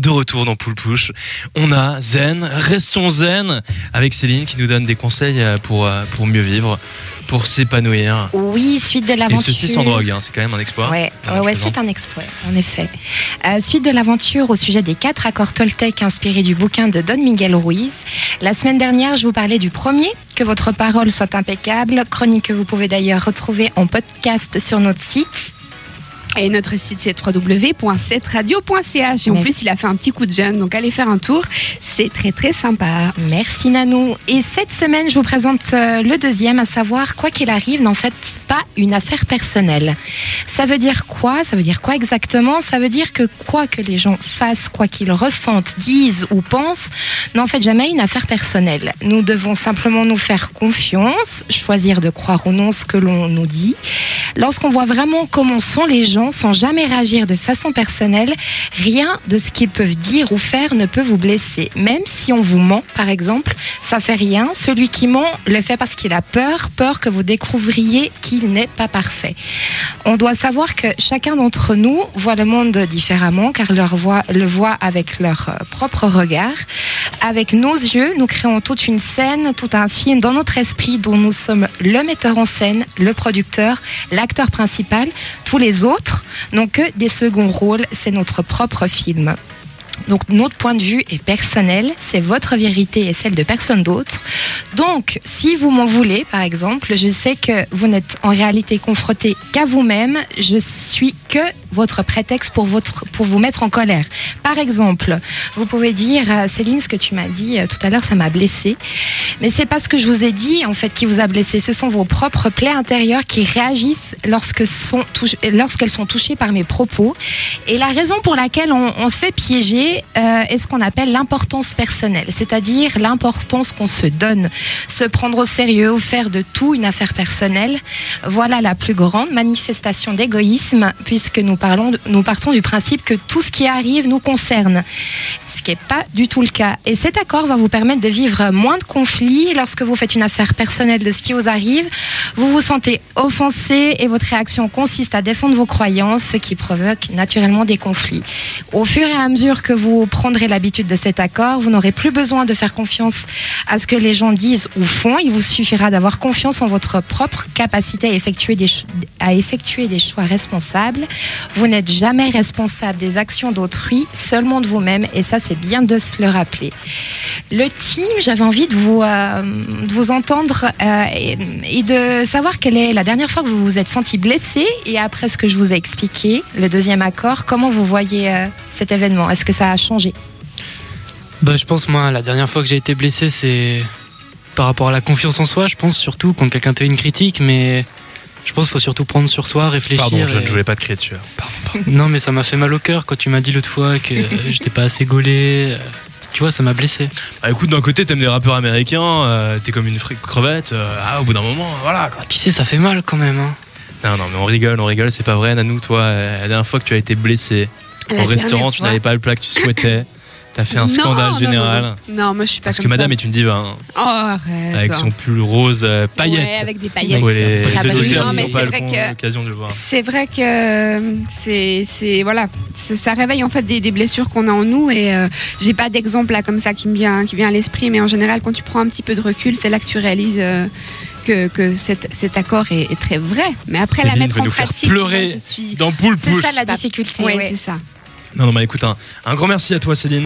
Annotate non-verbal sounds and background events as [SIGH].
De retour dans Poule Pouche, on a Zen, restons Zen, avec Céline qui nous donne des conseils euh, pour, euh, pour mieux vivre, pour s'épanouir. Oui, suite de Et l'aventure. ceci sans drogue, hein, c'est quand même un exploit. Ouais, ouais, ouais, c'est un exploit, en effet. Euh, suite de l'aventure au sujet des quatre accords Toltec inspirés du bouquin de Don Miguel Ruiz. La semaine dernière, je vous parlais du premier, que votre parole soit impeccable, chronique que vous pouvez d'ailleurs retrouver en podcast sur notre site. Et notre site c'est www.setradio.ch et en plus il a fait un petit coup de jeune donc allez faire un tour, c'est très très sympa. Merci Nanou. Et cette semaine, je vous présente euh, le deuxième, à savoir, quoi qu'il arrive, n'en faites pas une affaire personnelle. Ça veut dire quoi? Ça veut dire quoi exactement? Ça veut dire que quoi que les gens fassent, quoi qu'ils ressentent, disent ou pensent, n'en faites jamais une affaire personnelle. Nous devons simplement nous faire confiance, choisir de croire ou non ce que l'on nous dit. Lorsqu'on voit vraiment comment sont les gens, sans jamais réagir de façon personnelle, rien de ce qu'ils peuvent dire ou faire ne peut vous blesser. Même si on vous ment, par exemple, ça fait rien. Celui qui ment le fait parce qu'il a peur, peur que vous découvriez qu'il n'est pas parfait. On doit savoir que chacun d'entre nous voit le monde différemment, car leur le voit avec leur euh, propre regard. Avec nos yeux, nous créons toute une scène, tout un film dans notre esprit dont nous sommes le metteur en scène, le producteur, l'acteur principal. Tous les autres n'ont que des seconds rôles, c'est notre propre film. Donc notre point de vue est personnel, c'est votre vérité et celle de personne d'autre. Donc si vous m'en voulez, par exemple, je sais que vous n'êtes en réalité confronté qu'à vous-même, je suis que votre prétexte pour, votre, pour vous mettre en colère. Par exemple, vous pouvez dire, euh, Céline, ce que tu m'as dit euh, tout à l'heure, ça m'a blessé. Mais c'est pas ce que je vous ai dit, en fait, qui vous a blessé. Ce sont vos propres plaies intérieures qui réagissent lorsque sont lorsqu'elles sont touchées par mes propos. Et la raison pour laquelle on, on se fait piéger euh, est ce qu'on appelle l'importance personnelle, c'est-à-dire l'importance qu'on se donne, se prendre au sérieux ou faire de tout une affaire personnelle. Voilà la plus grande manifestation d'égoïsme, puisque nous, nous partons du principe que tout ce qui arrive nous concerne ce qui n'est pas du tout le cas. Et cet accord va vous permettre de vivre moins de conflits lorsque vous faites une affaire personnelle de ce qui vous arrive. Vous vous sentez offensé et votre réaction consiste à défendre vos croyances, ce qui provoque naturellement des conflits. Au fur et à mesure que vous prendrez l'habitude de cet accord, vous n'aurez plus besoin de faire confiance à ce que les gens disent ou font. Il vous suffira d'avoir confiance en votre propre capacité à effectuer des, à effectuer des choix responsables. Vous n'êtes jamais responsable des actions d'autrui, seulement de vous-même, et ça, c'est bien de se le rappeler. Le team, j'avais envie de vous, euh, de vous entendre euh, et, et de savoir quelle est la dernière fois que vous vous êtes senti blessé, et après ce que je vous ai expliqué, le deuxième accord, comment vous voyez euh, cet événement? Est-ce que ça a changé? Bah, je pense, moi, la dernière fois que j'ai été blessé, c'est par rapport à la confiance en soi. Je pense surtout quand quelqu'un te fait une critique, mais je pense qu'il faut surtout prendre sur soi, réfléchir. Pardon, je et- ne voulais pas te crier dessus. Pardon. [LAUGHS] Non, mais ça m'a fait mal au cœur quand tu m'as dit l'autre fois que euh, j'étais pas assez gaulé. Euh, Tu vois, ça m'a blessé. Bah, écoute, d'un côté, t'aimes des rappeurs américains, euh, t'es comme une crevette, euh, ah, au bout d'un moment, voilà. quoi. Tu sais, ça fait mal quand même. Hein. Non, non, mais on rigole, on rigole, c'est pas vrai. Nanou, toi, la dernière fois que tu as été blessé La au restaurant, tu n'avais pas le plat que tu souhaitais, [LAUGHS] t'as fait un scandale non, général. Non, non. Non, moi je suis pas Parce que comme madame ça. est une diva, hein, Oh, arrête. avec son pull rose euh, paillettes. Ouais, avec des paillettes. Pour les, les auditeurs non, mais n'ont c'est pas vrai le- que- l'occasion de le voir. C'est vrai que euh, c'est c'est voilà, ça, ça réveille en fait des, des blessures qu'on a en nous et euh, j'ai pas d'exemple là comme ça qui me vient qui vient à l'esprit, mais en général quand tu prends un petit peu de recul, c'est là que tu réalises euh, que, que cet, cet accord est, est très vrai. Mais après la Céline mettre va en nous faire pratique, pleurer. moi, je suis Dans Poule C'est ça la difficulté. ouais, ouais. c'est ça. Non, non, bah écoute, un, un grand merci à toi, Céline.